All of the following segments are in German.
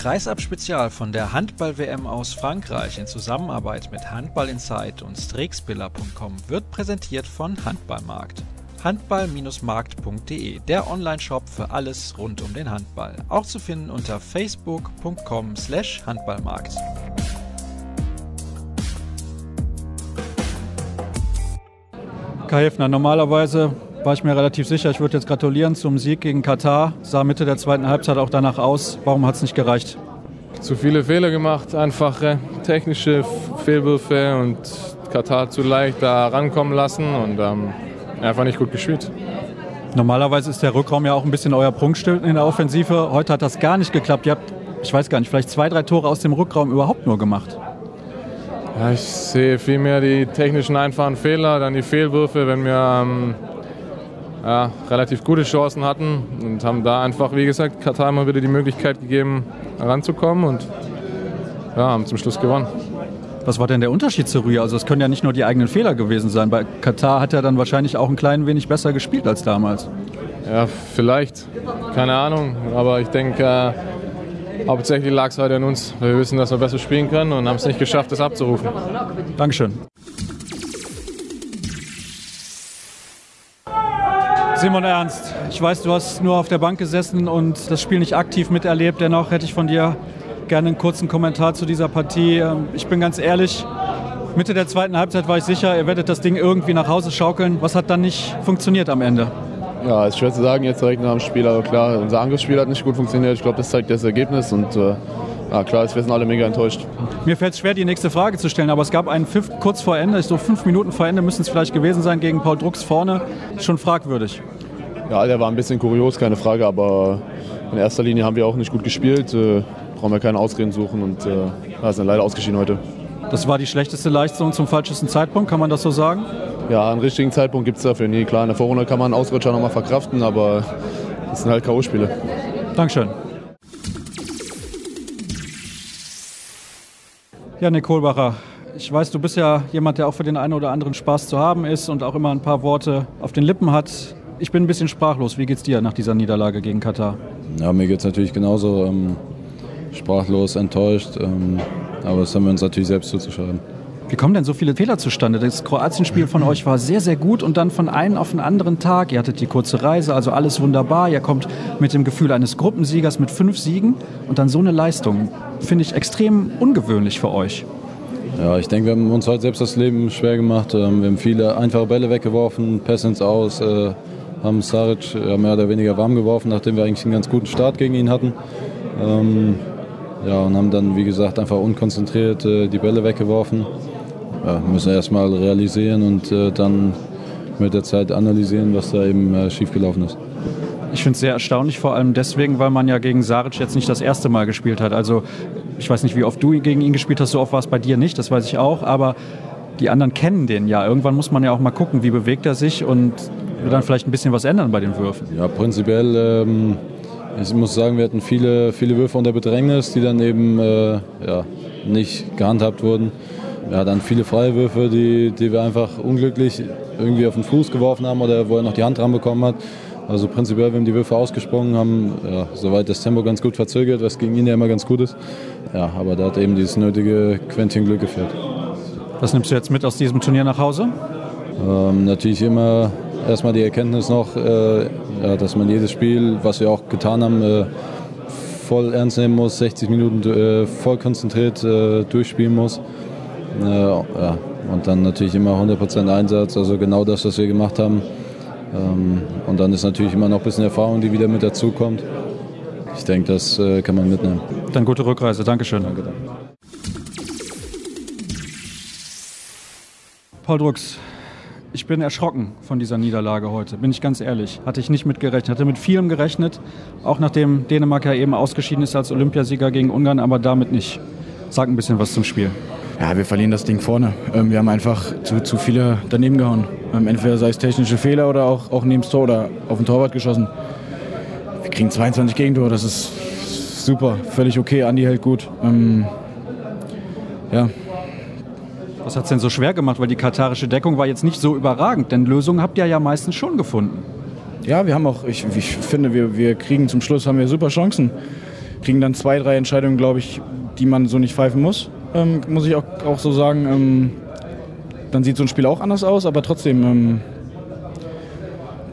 Kreisab-Spezial von der Handball-WM aus Frankreich in Zusammenarbeit mit Handball Insight und Strixbiller.com wird präsentiert von Handballmarkt. Handball-markt.de, der Online-Shop für alles rund um den Handball. Auch zu finden unter facebook.com slash Handballmarkt. Kai Hefner, normalerweise war ich mir relativ sicher, ich würde jetzt gratulieren zum Sieg gegen Katar. Sah Mitte der zweiten Halbzeit auch danach aus. Warum hat es nicht gereicht? Zu viele Fehler gemacht, einfache technische Fehlwürfe und Katar zu leicht da rankommen lassen und ähm, einfach nicht gut gespielt. Normalerweise ist der Rückraum ja auch ein bisschen euer Prunkstück in der Offensive. Heute hat das gar nicht geklappt. Ihr habt, ich weiß gar nicht, vielleicht zwei, drei Tore aus dem Rückraum überhaupt nur gemacht. Ja, ich sehe vielmehr die technischen einfachen Fehler, dann die Fehlwürfe, wenn wir ähm, ja, relativ gute Chancen hatten und haben da einfach, wie gesagt, Katar immer wieder die Möglichkeit gegeben, ranzukommen und ja, haben zum Schluss gewonnen. Was war denn der Unterschied zu Rühr? Also es können ja nicht nur die eigenen Fehler gewesen sein. Bei Katar hat er dann wahrscheinlich auch ein klein wenig besser gespielt als damals. Ja, vielleicht. Keine Ahnung. Aber ich denke, äh, hauptsächlich lag es heute an uns. Wir wissen, dass wir besser spielen können und haben es nicht geschafft, das abzurufen. Dankeschön. Simon Ernst, ich weiß, du hast nur auf der Bank gesessen und das Spiel nicht aktiv miterlebt. Dennoch hätte ich von dir gerne einen kurzen Kommentar zu dieser Partie. Ähm, ich bin ganz ehrlich, Mitte der zweiten Halbzeit war ich sicher, ihr werdet das Ding irgendwie nach Hause schaukeln. Was hat dann nicht funktioniert am Ende? Ja, ist schwer zu sagen jetzt direkt nach dem Spiel, aber klar, unser Angriffsspiel hat nicht gut funktioniert. Ich glaube, das zeigt das Ergebnis und äh, ja, klar, wir sind alle mega enttäuscht. Mir fällt es schwer, die nächste Frage zu stellen, aber es gab einen Pfiff kurz vor Ende, so fünf Minuten vor Ende müssen es vielleicht gewesen sein, gegen Paul Drucks vorne. Schon fragwürdig. Ja, der war ein bisschen kurios, keine Frage, aber in erster Linie haben wir auch nicht gut gespielt. Äh, brauchen wir keine Ausreden suchen und äh, ja, sind leider ausgeschieden heute. Das war die schlechteste Leistung zum falschesten Zeitpunkt, kann man das so sagen? Ja, einen richtigen Zeitpunkt gibt es dafür nie. Klar, in der Vorrunde kann man einen Ausrutscher nochmal verkraften, aber das sind halt K.O.-Spiele. Dankeschön. Ja, Nick Kohlbacher, ich weiß, du bist ja jemand, der auch für den einen oder anderen Spaß zu haben ist und auch immer ein paar Worte auf den Lippen hat. Ich bin ein bisschen sprachlos. Wie geht's dir nach dieser Niederlage gegen Katar? Ja, mir geht's natürlich genauso. Ähm, sprachlos, enttäuscht. Ähm, aber das haben wir uns natürlich selbst zuzuschreiben. Wie kommen denn so viele Fehler zustande? Das Kroatien-Spiel von euch war sehr, sehr gut und dann von einem auf den anderen Tag. Ihr hattet die kurze Reise, also alles wunderbar. Ihr kommt mit dem Gefühl eines Gruppensiegers mit fünf Siegen und dann so eine Leistung. Finde ich extrem ungewöhnlich für euch. Ja, ich denke, wir haben uns heute selbst das Leben schwer gemacht. Ähm, wir haben viele einfache Bälle weggeworfen, Pässe ins Aus, äh, haben Saric mehr oder weniger warm geworfen, nachdem wir eigentlich einen ganz guten Start gegen ihn hatten. Ähm, ja, und haben dann, wie gesagt, einfach unkonzentriert äh, die Bälle weggeworfen ja, müssen erstmal realisieren und äh, dann mit der Zeit analysieren, was da eben äh, schiefgelaufen ist. Ich finde es sehr erstaunlich, vor allem deswegen, weil man ja gegen Saric jetzt nicht das erste Mal gespielt hat. Also ich weiß nicht, wie oft du gegen ihn gespielt hast, so oft war es bei dir nicht, das weiß ich auch, aber die anderen kennen den ja. Irgendwann muss man ja auch mal gucken, wie bewegt er sich und ja. dann vielleicht ein bisschen was ändern bei den Würfen. Ja, prinzipiell, ähm, ich muss sagen, wir hatten viele, viele Würfe unter Bedrängnis, die dann eben äh, ja, nicht gehandhabt wurden ja, dann viele Freiwürfe, die, die wir einfach unglücklich irgendwie auf den Fuß geworfen haben oder wo er noch die Hand dran bekommen hat. Also prinzipiell, wir haben die Würfe ausgesprungen, haben ja, soweit das Tempo ganz gut verzögert, was gegen ihn ja immer ganz gut ist. Ja, aber da hat eben dieses nötige Quäntchen Glück gefehlt. Was nimmst du jetzt mit aus diesem Turnier nach Hause? Ähm, natürlich immer erstmal die Erkenntnis noch, äh, ja, dass man jedes Spiel, was wir auch getan haben, äh, voll ernst nehmen muss, 60 Minuten äh, voll konzentriert äh, durchspielen muss. Ja, und dann natürlich immer 100% Einsatz, also genau das, was wir gemacht haben. Ähm, und dann ist natürlich immer noch ein bisschen Erfahrung, die wieder mit dazukommt. Ich denke, das äh, kann man mitnehmen. Dann gute Rückreise. Dankeschön. Danke. Danke. Paul Drucks, ich bin erschrocken von dieser Niederlage heute, bin ich ganz ehrlich. Hatte ich nicht mitgerechnet, hatte mit vielem gerechnet, auch nachdem Dänemark ja eben ausgeschieden ist als Olympiasieger gegen Ungarn, aber damit nicht. Sag ein bisschen was zum Spiel. Ja, wir verlieren das Ding vorne. Ähm, wir haben einfach zu, zu viele daneben gehauen. Ähm, entweder sei es technische Fehler oder auch, auch neben das Tor oder auf den Torwart geschossen. Wir kriegen 22 Gegentore, das ist super, völlig okay. Andi hält gut. Ähm, ja. Was hat es denn so schwer gemacht? Weil die katarische Deckung war jetzt nicht so überragend, denn Lösungen habt ihr ja meistens schon gefunden. Ja, wir haben auch, ich, ich finde, wir, wir kriegen zum Schluss haben wir super Chancen. kriegen dann zwei, drei Entscheidungen, glaube ich, die man so nicht pfeifen muss, ähm, muss ich auch, auch so sagen. Ähm, dann sieht so ein Spiel auch anders aus, aber trotzdem, ähm,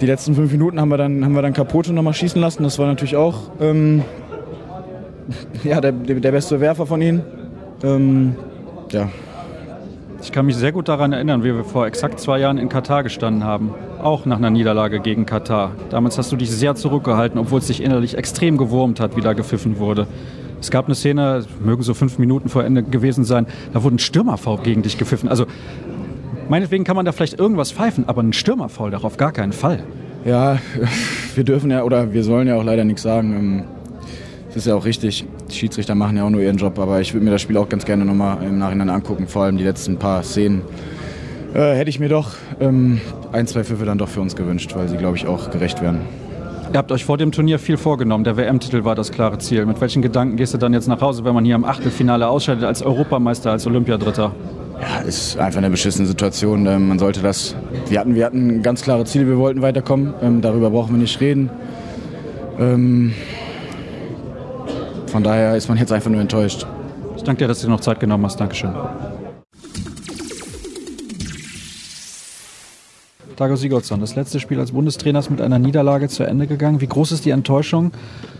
die letzten fünf Minuten haben wir dann, haben wir dann Capote nochmal schießen lassen. Das war natürlich auch ähm, ja, der, der beste Werfer von ihnen. Ähm, ja. Ich kann mich sehr gut daran erinnern, wie wir vor exakt zwei Jahren in Katar gestanden haben. Auch nach einer Niederlage gegen Katar. Damals hast du dich sehr zurückgehalten, obwohl es dich innerlich extrem gewurmt hat, wie da gepfiffen wurde. Es gab eine Szene, mögen so fünf Minuten vor Ende gewesen sein, da wurde ein Stürmerfaul gegen dich gepfiffen. Also meinetwegen kann man da vielleicht irgendwas pfeifen, aber ein Stürmerfaul darauf gar keinen Fall. Ja, wir dürfen ja oder wir sollen ja auch leider nichts sagen. Ähm, das ist ja auch richtig. Die Schiedsrichter machen ja auch nur ihren Job, aber ich würde mir das Spiel auch ganz gerne nochmal im Nachhinein angucken, vor allem die letzten paar Szenen. Äh, hätte ich mir doch ähm, ein, zwei Pfiffe dann doch für uns gewünscht, weil sie, glaube ich, auch gerecht werden. Ihr habt euch vor dem Turnier viel vorgenommen. Der WM-Titel war das klare Ziel. Mit welchen Gedanken gehst du dann jetzt nach Hause, wenn man hier im Achtelfinale ausscheidet als Europameister, als Olympiadritter? Ja, ist einfach eine beschissene Situation. Ähm, man sollte das. Wir hatten, wir hatten ganz klare Ziele, wir wollten weiterkommen. Ähm, darüber brauchen wir nicht reden. Ähm, von daher ist man jetzt einfach nur enttäuscht. Ich danke dir, dass du dir noch Zeit genommen hast. Dankeschön. Dago Sigurdsson, das letzte Spiel als Bundestrainer ist mit einer Niederlage zu Ende gegangen. Wie groß ist die Enttäuschung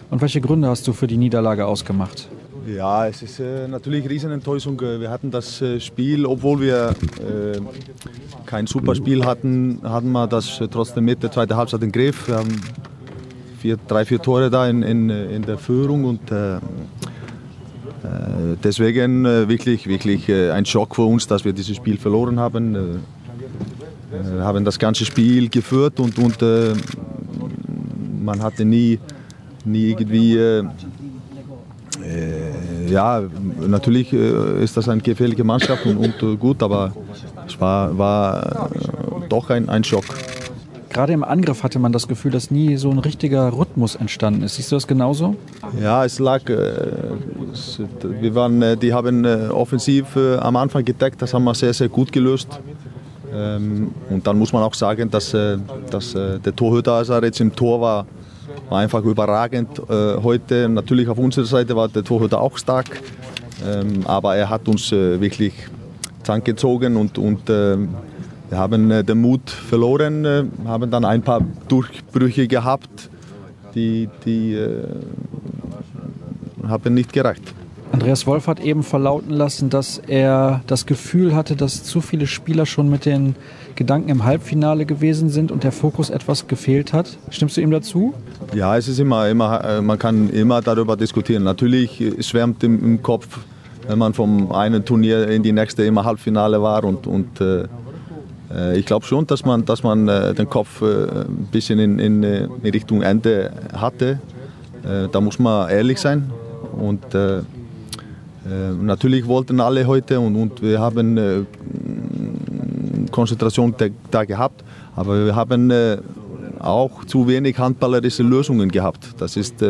und welche Gründe hast du für die Niederlage ausgemacht? Ja, es ist äh, natürlich Riesenenttäuschung. Wir hatten das äh, Spiel, obwohl wir äh, kein super Spiel hatten, hatten wir das trotzdem mit der zweiten Halbzeit im Griff. Wir haben vier, drei, vier Tore da in, in, in der Führung und äh, äh, deswegen äh, wirklich, wirklich ein Schock für uns, dass wir dieses Spiel verloren haben. Wir haben das ganze Spiel geführt und, und man hatte nie, nie irgendwie ja, natürlich ist das eine gefährliche Mannschaft und, und gut, aber es war, war doch ein, ein Schock. Gerade im Angriff hatte man das Gefühl, dass nie so ein richtiger Rhythmus entstanden ist. Siehst du das genauso? Ja, es lag. Äh, wir waren, äh, die haben äh, offensiv am Anfang gedeckt, das haben wir sehr, sehr gut gelöst. Ähm, und dann muss man auch sagen, dass, dass der Torhüter, als er jetzt im Tor war, war einfach überragend. Heute natürlich auf unserer Seite war der Torhüter auch stark, ähm, aber er hat uns wirklich Zank gezogen und, und ähm, wir haben äh, den Mut verloren, äh, haben dann ein paar Durchbrüche gehabt, die, die äh, haben nicht gereicht. Andreas Wolf hat eben verlauten lassen, dass er das Gefühl hatte, dass zu viele Spieler schon mit den Gedanken im Halbfinale gewesen sind und der Fokus etwas gefehlt hat. Stimmst du ihm dazu? Ja, es ist immer, immer äh, man kann immer darüber diskutieren. Natürlich schwärmt im, im Kopf, wenn man vom einen Turnier in die nächste immer Halbfinale war und, und äh, äh, ich glaube schon, dass man, dass man äh, den Kopf äh, ein bisschen in, in, in, Richtung Ende hatte. Da muss man ehrlich sein. Und natürlich wollten alle heute und, und wir haben Konzentration da gehabt, aber wir haben auch zu wenig handballerische Lösungen gehabt. Das ist,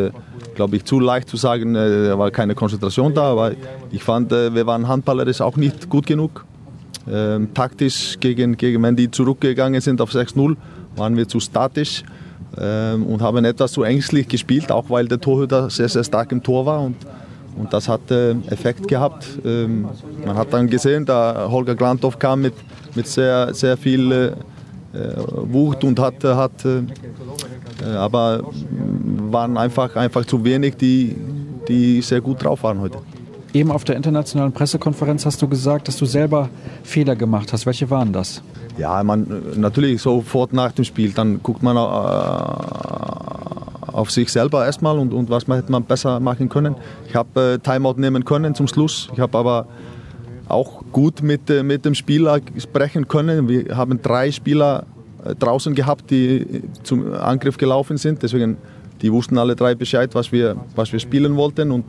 glaube ich, zu leicht zu sagen, da war keine Konzentration da, aber ich fand, wir waren handballerisch auch nicht gut genug. Ähm, taktisch gegen, gegen, wenn die zurückgegangen sind auf 6-0, waren wir zu statisch ähm, und haben etwas zu ängstlich gespielt, auch weil der Torhüter sehr, sehr stark im Tor war. Und, und das hat äh, Effekt gehabt. Ähm, man hat dann gesehen, da Holger Glantow kam mit, mit sehr, sehr viel äh, Wucht und hat, hat äh, äh aber waren einfach, einfach zu wenig, die, die sehr gut drauf waren heute. Eben auf der internationalen Pressekonferenz hast du gesagt, dass du selber Fehler gemacht hast. Welche waren das? Ja, man, natürlich sofort nach dem Spiel. Dann guckt man äh, auf sich selber erstmal und, und was hätte man besser machen können. Ich habe äh, Timeout nehmen können zum Schluss. Ich habe aber auch gut mit, äh, mit dem Spieler sprechen können. Wir haben drei Spieler äh, draußen gehabt, die zum Angriff gelaufen sind. Deswegen, die wussten alle drei Bescheid, was wir, was wir spielen wollten. Und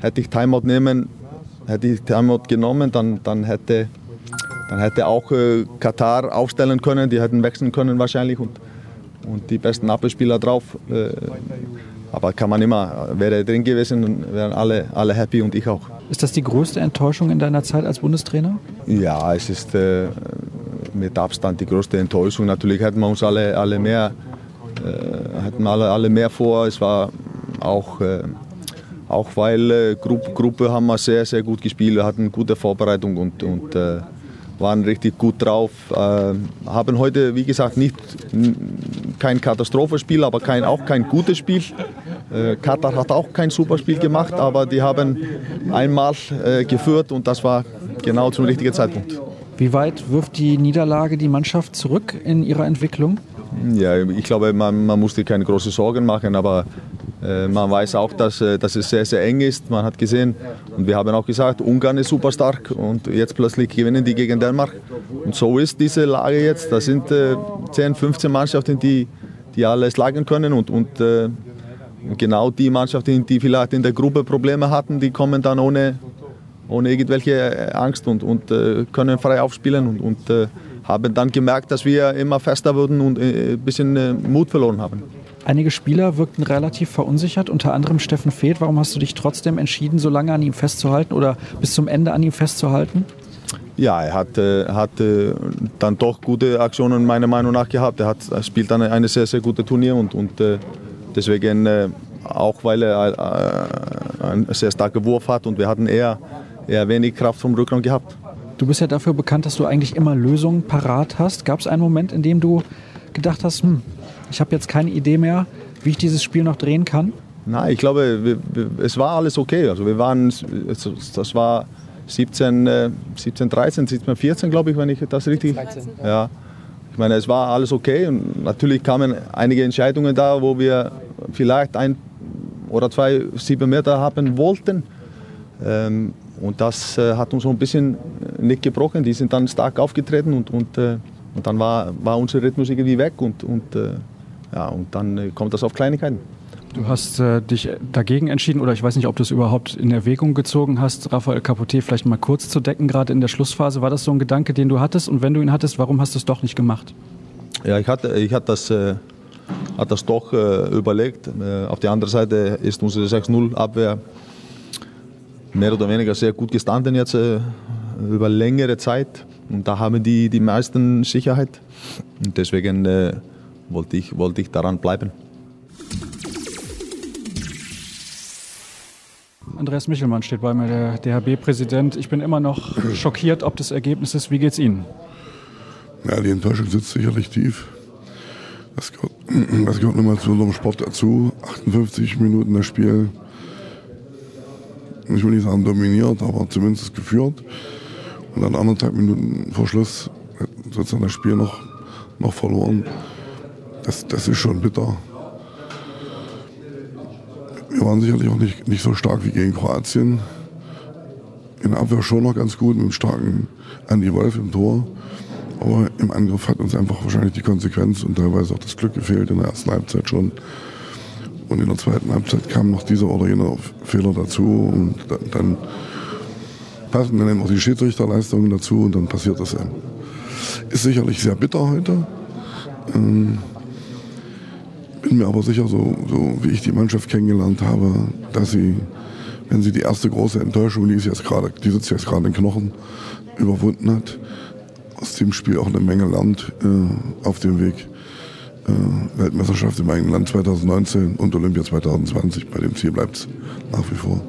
hätte ich Timeout nehmen, hätte ich Timeout genommen, dann, dann hätte dann hätte auch äh, Katar aufstellen können, die hätten wechseln können wahrscheinlich und, und die besten Abwehrspieler drauf. Äh, aber kann man immer, wäre drin gewesen, wären alle, alle happy und ich auch. Ist das die größte Enttäuschung in deiner Zeit als Bundestrainer? Ja, es ist äh, mit Abstand die größte Enttäuschung. Natürlich hätten wir uns alle, alle mehr, äh, hätten alle, alle mehr vor. Es war auch äh, auch weil äh, Gruppe, Gruppe haben wir sehr, sehr gut gespielt, wir hatten gute Vorbereitung und, und äh, waren richtig gut drauf. Äh, haben heute, wie gesagt, nicht kein Katastrophenspiel, aber kein, auch kein gutes Spiel. Äh, Katar hat auch kein super Spiel gemacht, aber die haben einmal äh, geführt und das war genau zum richtigen Zeitpunkt. Wie weit wirft die Niederlage die Mannschaft zurück in ihrer Entwicklung? Ja, ich glaube, man, man muss sich keine großen Sorgen machen, aber man weiß auch, dass, äh, dass es sehr, sehr eng ist. Man hat gesehen und wir haben auch gesagt, Ungarn ist super stark und jetzt plötzlich gewinnen die gegen Dänemark. Und so ist diese Lage jetzt. Das sind äh, 10, 15 Mannschaften, die, die alles schlagen können und, und äh, genau die Mannschaften, die vielleicht in der Gruppe Probleme hatten, die kommen dann ohne, ohne irgendwelche äh, Angst und, und äh, können frei aufspielen und, und äh, haben dann gemerkt, dass wir immer fester wurden und ein bisschen Mut verloren haben. Einige Spieler wirkten relativ verunsichert, unter anderem Steffen Feeth. Warum hast du dich trotzdem entschieden, so lange an ihm festzuhalten oder bis zum Ende an ihm festzuhalten? Ja, er hat, äh, hat äh, dann doch gute Aktionen meiner Meinung nach gehabt. Er, hat, er spielt dann eine sehr, sehr gute Turnier und, und äh, deswegen auch weil er einen sehr starken Wurf hat und wir hatten eher, eher wenig Kraft vom Rückraum gehabt. Du bist ja dafür bekannt, dass du eigentlich immer Lösungen parat hast. Gab es einen Moment, in dem du gedacht hast, hm, ich habe jetzt keine Idee mehr, wie ich dieses Spiel noch drehen kann? Nein, ich glaube, wir, wir, es war alles okay. Also wir waren, das war 17, äh, 17 13, 17, 14, glaube ich, wenn ich das richtig. 13. Ja. Ich meine, es war alles okay und natürlich kamen einige Entscheidungen da, wo wir vielleicht ein oder zwei sieben Meter haben wollten. Ähm, und das äh, hat uns so ein bisschen nicht gebrochen. Die sind dann stark aufgetreten und, und, äh, und dann war, war unser Rhythmus irgendwie weg und, und, äh, ja, und dann äh, kommt das auf Kleinigkeiten. Du hast äh, dich dagegen entschieden, oder ich weiß nicht, ob du es überhaupt in Erwägung gezogen hast, Raphael Capote vielleicht mal kurz zu decken, gerade in der Schlussphase. War das so ein Gedanke, den du hattest? Und wenn du ihn hattest, warum hast du es doch nicht gemacht? Ja, ich hatte, ich hatte das, äh, hatte das doch äh, überlegt. Äh, auf der anderen Seite ist unsere 6-0-Abwehr mehr oder weniger sehr gut gestanden jetzt äh, über längere Zeit. Und da haben die die meisten Sicherheit. Und deswegen wollte, ich, wollte ich daran bleiben. Andreas Michelmann steht bei mir, der DHB-Präsident. Ich bin immer noch schockiert ob des Ergebnisses. Wie geht's Ihnen? Ja, die Enttäuschung sitzt sicherlich tief. Das gehört, das gehört nun mal zu unserem Sport dazu. 58 Minuten das Spiel ich will nicht sagen dominiert, aber zumindest geführt. Und dann anderthalb Minuten vor Schluss sozusagen das Spiel noch, noch verloren. Das, das ist schon bitter. Wir waren sicherlich auch nicht, nicht so stark wie gegen Kroatien. In der Abwehr schon noch ganz gut mit einem starken Andy Wolf im Tor. Aber im Angriff hat uns einfach wahrscheinlich die Konsequenz und teilweise auch das Glück gefehlt in der ersten Halbzeit schon. Und in der zweiten Halbzeit kam noch dieser oder jener Fehler dazu und dann, passen dann eben auch die Schiedsrichterleistungen dazu und dann passiert das eben. Ist sicherlich sehr bitter heute. Ähm, bin mir aber sicher, so, so wie ich die Mannschaft kennengelernt habe, dass sie, wenn sie die erste große Enttäuschung, die, ist jetzt grade, die sitzt jetzt gerade in den Knochen, überwunden hat, aus dem Spiel auch eine Menge lernt äh, auf dem Weg äh, Weltmeisterschaft im eigenen Land 2019 und Olympia 2020. Bei dem Ziel bleibt es nach wie vor.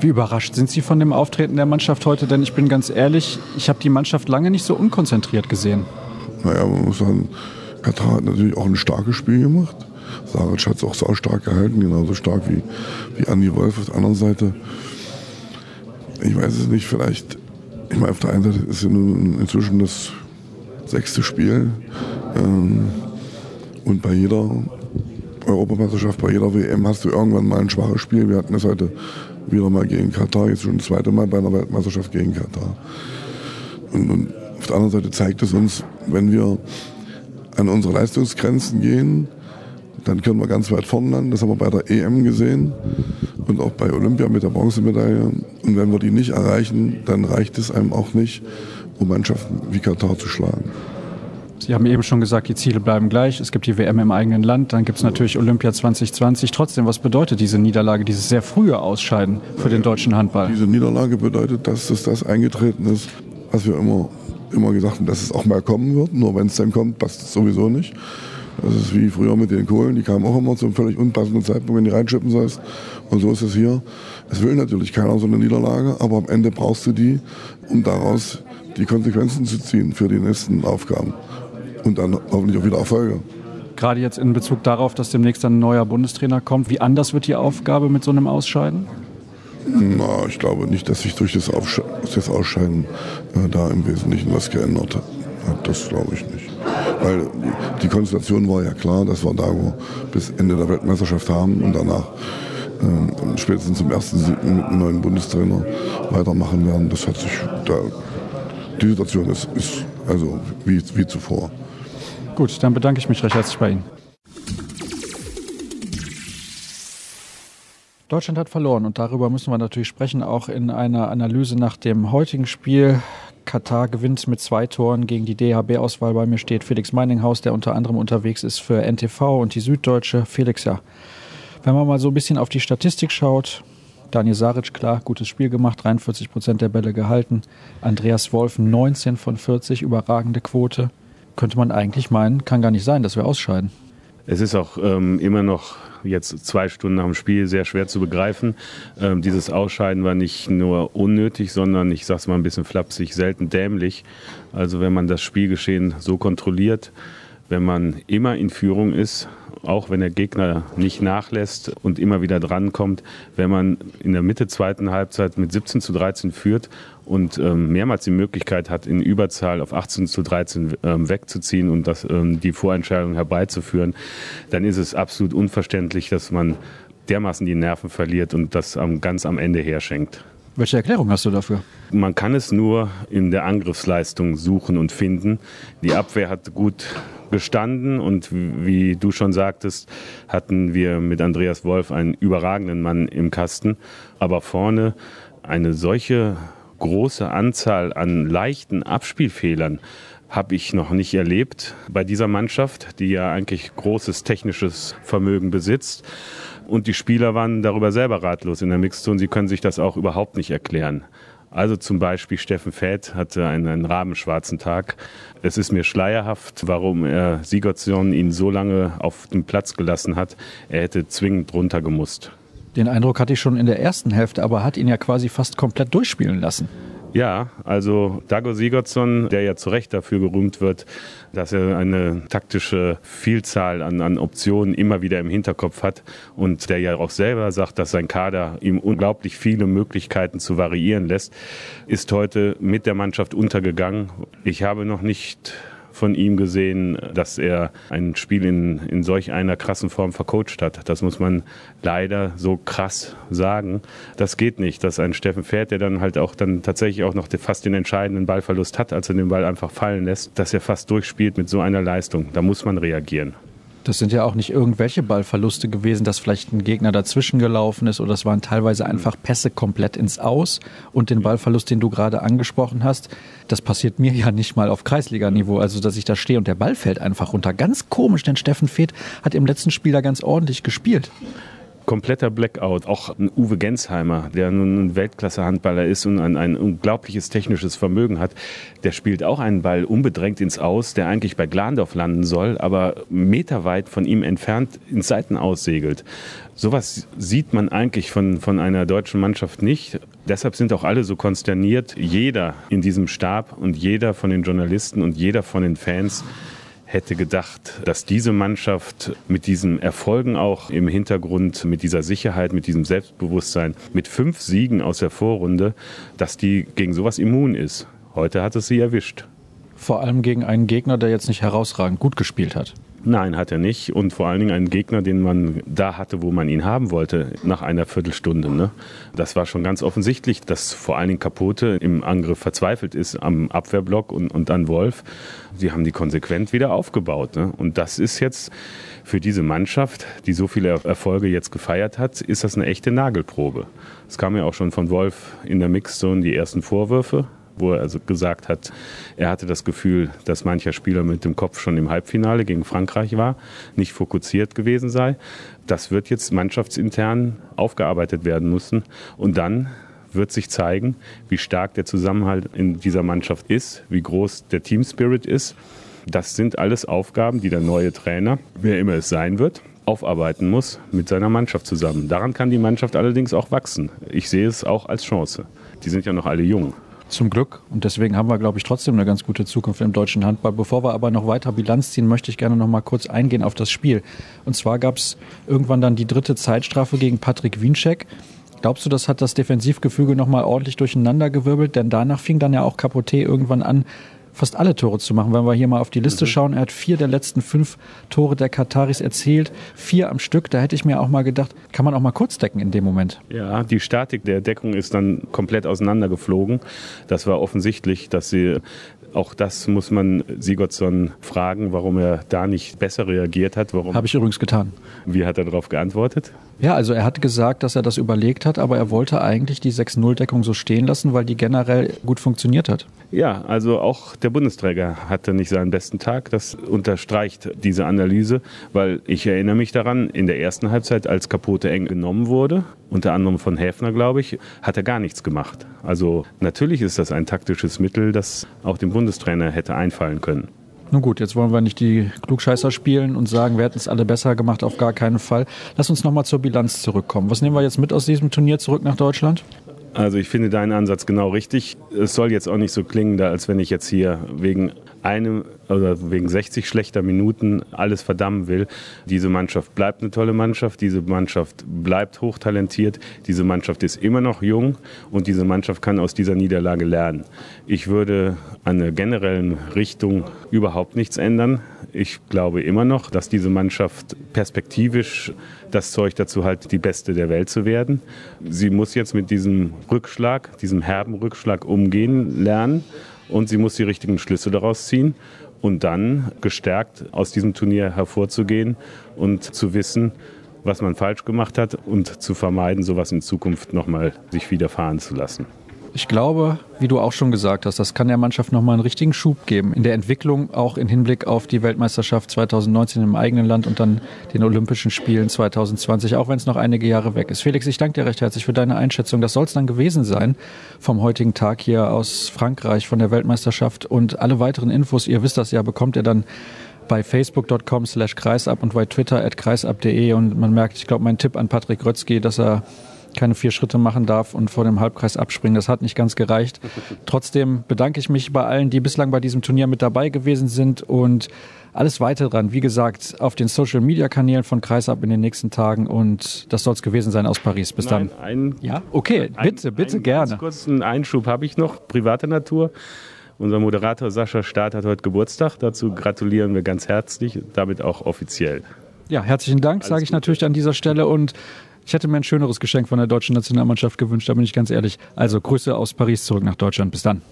Wie überrascht sind Sie von dem Auftreten der Mannschaft heute? Denn ich bin ganz ehrlich, ich habe die Mannschaft lange nicht so unkonzentriert gesehen. Naja, man muss sagen, Katar hat natürlich auch ein starkes Spiel gemacht. Saric hat es auch sau stark gehalten, genauso stark wie, wie Andi Wolf auf der anderen Seite. Ich weiß es nicht, vielleicht, ich meine, auf der einen Seite ist nun inzwischen das sechste Spiel. Ähm, und bei jeder Europameisterschaft, bei jeder WM hast du irgendwann mal ein schwaches Spiel. Wir hatten es heute wieder mal gegen Katar, jetzt schon das zweite Mal bei einer Weltmeisterschaft gegen Katar. Und, und auf der anderen Seite zeigt es uns, wenn wir an unsere Leistungsgrenzen gehen, dann können wir ganz weit vorne landen. Das haben wir bei der EM gesehen und auch bei Olympia mit der Bronzemedaille. Und wenn wir die nicht erreichen, dann reicht es einem auch nicht, um Mannschaften wie Katar zu schlagen. Sie haben eben schon gesagt, die Ziele bleiben gleich. Es gibt die WM im eigenen Land, dann gibt es natürlich Olympia 2020. Trotzdem, was bedeutet diese Niederlage, dieses sehr frühe Ausscheiden für den deutschen Handball? Diese Niederlage bedeutet, dass es das eingetreten ist, was wir immer, immer gesagt dass es auch mal kommen wird. Nur wenn es dann kommt, passt es sowieso nicht. Das ist wie früher mit den Kohlen, die kamen auch immer zum völlig unpassenden Zeitpunkt, wenn du reinschippen sollst. Und so ist es hier. Es will natürlich keiner so eine Niederlage, aber am Ende brauchst du die, um daraus die Konsequenzen zu ziehen für die nächsten Aufgaben. Und dann hoffentlich auch wieder Erfolge. Gerade jetzt in Bezug darauf, dass demnächst ein neuer Bundestrainer kommt, wie anders wird die Aufgabe mit so einem Ausscheiden? Na, ich glaube nicht, dass sich durch das, Aufsche das Ausscheiden äh, da im Wesentlichen was geändert hat. Das glaube ich nicht. Weil die, Konstellation war ja klar, dass wir Dago bis Ende der Weltmeisterschaft haben und danach äh, spätestens zum ersten mit einem neuen Bundestrainer weitermachen werden. Das hat sich da, die Situation ist, ist also wie, wie zuvor. Gut, dann bedanke ich mich recht herzlich bei Ihnen. Deutschland hat verloren und darüber müssen wir natürlich sprechen, auch in einer Analyse nach dem heutigen Spiel. Katar gewinnt mit zwei Toren gegen die DHB-Auswahl. Bei mir steht Felix Meininghaus, der unter anderem unterwegs ist für NTV und die Süddeutsche. Felix, ja, wenn man mal so ein bisschen auf die Statistik schaut, Daniel Saric, klar, gutes Spiel gemacht, 43 Prozent der Bälle gehalten. Andreas Wolf 19 von 40, überragende Quote. Könnte man eigentlich meinen, kann gar nicht sein, dass wir ausscheiden. Es ist auch ähm, immer noch jetzt zwei Stunden nach dem Spiel sehr schwer zu begreifen. Ähm, dieses Ausscheiden war nicht nur unnötig, sondern ich sage es mal ein bisschen flapsig, selten dämlich. Also wenn man das Spielgeschehen so kontrolliert, wenn man immer in Führung ist, auch wenn der Gegner nicht nachlässt und immer wieder drankommt, wenn man in der Mitte zweiten Halbzeit mit 17 zu 13 führt und ähm, mehrmals die Möglichkeit hat, in Überzahl auf 18 zu 13 ähm, wegzuziehen und das, ähm, die Vorentscheidung herbeizuführen, dann ist es absolut unverständlich, dass man dermaßen die Nerven verliert und das am, ganz am Ende herschenkt. Welche Erklärung hast du dafür? Man kann es nur in der Angriffsleistung suchen und finden. Die Abwehr hat gut gestanden und wie du schon sagtest, hatten wir mit Andreas Wolf einen überragenden Mann im Kasten. Aber vorne eine solche große Anzahl an leichten Abspielfehlern habe ich noch nicht erlebt bei dieser Mannschaft, die ja eigentlich großes technisches Vermögen besitzt. Und die Spieler waren darüber selber ratlos in der Mixzone. Sie können sich das auch überhaupt nicht erklären. Also zum Beispiel Steffen Fäth hatte einen, einen rabenschwarzen Tag. Es ist mir schleierhaft, warum er Sigurdsson ihn so lange auf dem Platz gelassen hat. Er hätte zwingend runtergemusst. Den Eindruck hatte ich schon in der ersten Hälfte, aber hat ihn ja quasi fast komplett durchspielen lassen. Ja, also Dago Sigurdsson, der ja zu Recht dafür gerühmt wird, dass er eine taktische Vielzahl an, an Optionen immer wieder im Hinterkopf hat und der ja auch selber sagt, dass sein Kader ihm unglaublich viele Möglichkeiten zu variieren lässt, ist heute mit der Mannschaft untergegangen. Ich habe noch nicht von ihm gesehen, dass er ein Spiel in, in solch einer krassen Form vercoacht hat. Das muss man leider so krass sagen. Das geht nicht, dass ein Steffen Pferd, der dann halt auch dann tatsächlich auch noch fast den entscheidenden Ballverlust hat, als er den Ball einfach fallen lässt, dass er fast durchspielt mit so einer Leistung. Da muss man reagieren. Das sind ja auch nicht irgendwelche Ballverluste gewesen, dass vielleicht ein Gegner dazwischen gelaufen ist oder es waren teilweise einfach Pässe komplett ins Aus. Und den Ballverlust, den du gerade angesprochen hast, das passiert mir ja nicht mal auf Kreisliganiveau, also dass ich da stehe und der Ball fällt einfach runter. Ganz komisch, denn Steffen Feeth hat im letzten Spiel da ganz ordentlich gespielt kompletter Blackout. Auch Uwe Gensheimer, der nun ein Weltklasse-Handballer ist und ein, ein, unglaubliches technisches Vermögen hat, der spielt auch einen Ball unbedrängt ins Aus, der eigentlich bei Glandorf landen soll, aber meterweit von ihm entfernt ins Seiten aussegelt. Sowas sieht man eigentlich von, von einer deutschen Mannschaft nicht. Deshalb sind auch alle so konsterniert. Jeder in diesem Stab und jeder von den Journalisten und jeder von den Fans hätte gedacht, dass diese Mannschaft mit diesen Erfolgen auch im Hintergrund, mit dieser Sicherheit, mit diesem Selbstbewusstsein, mit fünf Siegen aus der Vorrunde, dass die gegen sowas immun ist. Heute hat es sie erwischt. Vor allem gegen einen Gegner, der jetzt nicht herausragend gut gespielt hat. Nein, hat er nicht. Und vor allen Dingen einen Gegner, den man da hatte, wo man ihn haben wollte, nach einer Viertelstunde. Ne? Das war schon ganz offensichtlich, dass vor allen Dingen Kapote im Angriff verzweifelt ist am Abwehrblock und, und an Wolf. Sie haben die konsequent wieder aufgebaut. Ne? Und das ist jetzt für diese Mannschaft, die so viele Erfolge jetzt gefeiert hat, ist das eine echte Nagelprobe. Es kam ja auch schon von Wolf in der Mixzone die ersten Vorwürfe wo er also gesagt hat, er hatte das Gefühl, dass mancher Spieler mit dem Kopf schon im Halbfinale gegen Frankreich war, nicht fokussiert gewesen sei. Das wird jetzt mannschaftsintern aufgearbeitet werden müssen. Und dann wird sich zeigen, wie stark der Zusammenhalt in dieser Mannschaft ist, wie groß der Team Spirit ist. Das sind alles Aufgaben, die der neue Trainer, wer immer es sein wird, aufarbeiten muss mit seiner Mannschaft zusammen. Daran kann die Mannschaft allerdings auch wachsen. Ich sehe es auch als Chance. Die sind ja noch alle jung. Zum Glück. Und deswegen haben wir, glaube ich, trotzdem eine ganz gute Zukunft im deutschen Handball. Bevor wir aber noch weiter Bilanz ziehen, möchte ich gerne noch mal kurz eingehen auf das Spiel. Und zwar gab es irgendwann dann die dritte Zeitstrafe gegen Patrick Wienscheck. Glaubst du, das hat das Defensivgefüge noch mal ordentlich durcheinandergewirbelt? Denn danach fing dann ja auch Capote irgendwann an, fast alle Tore zu machen. Wenn wir hier mal auf die Liste schauen, er hat vier der letzten fünf Tore der Kataris erzielt, vier am Stück. Da hätte ich mir auch mal gedacht, kann man auch mal kurz decken in dem Moment. Ja, die Statik der Deckung ist dann komplett auseinandergeflogen. Das war offensichtlich, dass sie auch das muss man Sigurdsson fragen, warum er da nicht besser reagiert hat. Warum? Habe ich übrigens getan. Wie hat er darauf geantwortet? Ja, also er hat gesagt, dass er das überlegt hat, aber er wollte eigentlich die 6-0-Deckung so stehen lassen, weil die generell gut funktioniert hat. Ja, also auch der Bundesträger hatte nicht seinen besten Tag. Das unterstreicht diese Analyse, weil ich erinnere mich daran, in der ersten Halbzeit, als Kapote eng genommen wurde, unter anderem von Häfner, glaube ich, hat er gar nichts gemacht. Also natürlich ist das ein taktisches Mittel, das auch dem Bundestrainer hätte einfallen können. Nun gut, jetzt wollen wir nicht die Klugscheißer spielen und sagen, wir hätten es alle besser gemacht, auf gar keinen Fall. Lass uns nochmal zur Bilanz zurückkommen. Was nehmen wir jetzt mit aus diesem Turnier zurück nach Deutschland? Also ich finde deinen Ansatz genau richtig. Es soll jetzt auch nicht so klingen, als wenn ich jetzt hier wegen einem oder wegen 60 schlechter Minuten alles verdammen will. Diese Mannschaft bleibt eine tolle Mannschaft, diese Mannschaft bleibt hochtalentiert, diese Mannschaft ist immer noch jung und diese Mannschaft kann aus dieser Niederlage lernen. Ich würde an der generellen Richtung überhaupt nichts ändern. Ich glaube immer noch, dass diese Mannschaft perspektivisch das Zeug dazu hat, die beste der Welt zu werden. Sie muss jetzt mit diesem Rückschlag, diesem herben Rückschlag umgehen lernen und sie muss die richtigen Schlüsse daraus ziehen und dann gestärkt aus diesem Turnier hervorzugehen und zu wissen, was man falsch gemacht hat und zu vermeiden, sowas in Zukunft nochmal sich widerfahren zu lassen. Ich glaube, wie du auch schon gesagt hast, das kann der Mannschaft nochmal einen richtigen Schub geben. In der Entwicklung, auch im Hinblick auf die Weltmeisterschaft 2019 im eigenen Land und dann den Olympischen Spielen 2020, auch wenn es noch einige Jahre weg ist. Felix, ich danke dir recht herzlich für deine Einschätzung. Das soll es dann gewesen sein vom heutigen Tag hier aus Frankreich von der Weltmeisterschaft. Und alle weiteren Infos, ihr wisst das ja, bekommt ihr dann bei facebook.com slash kreisab und bei twitter at kreisab.de und man merkt, ich glaube, mein Tipp an Patrick Rötzky, dass er keine vier Schritte machen darf und vor dem Halbkreis abspringen. Das hat nicht ganz gereicht. Trotzdem bedanke ich mich bei allen, die bislang bei diesem Turnier mit dabei gewesen sind und alles weitere dran, wie gesagt, auf den Social Media Kanälen von Kreisab in den nächsten Tagen und das soll es gewesen sein aus Paris. Bis Nein, dann. Ein, ja, okay, bitte, ein, bitte einen gerne. Ganz kurzen Einschub habe ich noch, privater Natur. Unser Moderator Sascha Staat hat heute Geburtstag. Dazu gratulieren wir ganz herzlich, damit auch offiziell. Ja, herzlichen Dank, sage ich natürlich an dieser Stelle und ich hätte mir ein schöneres Geschenk von der deutschen Nationalmannschaft gewünscht, da bin ich ganz ehrlich. Also Grüße aus Paris zurück nach Deutschland. Bis dann.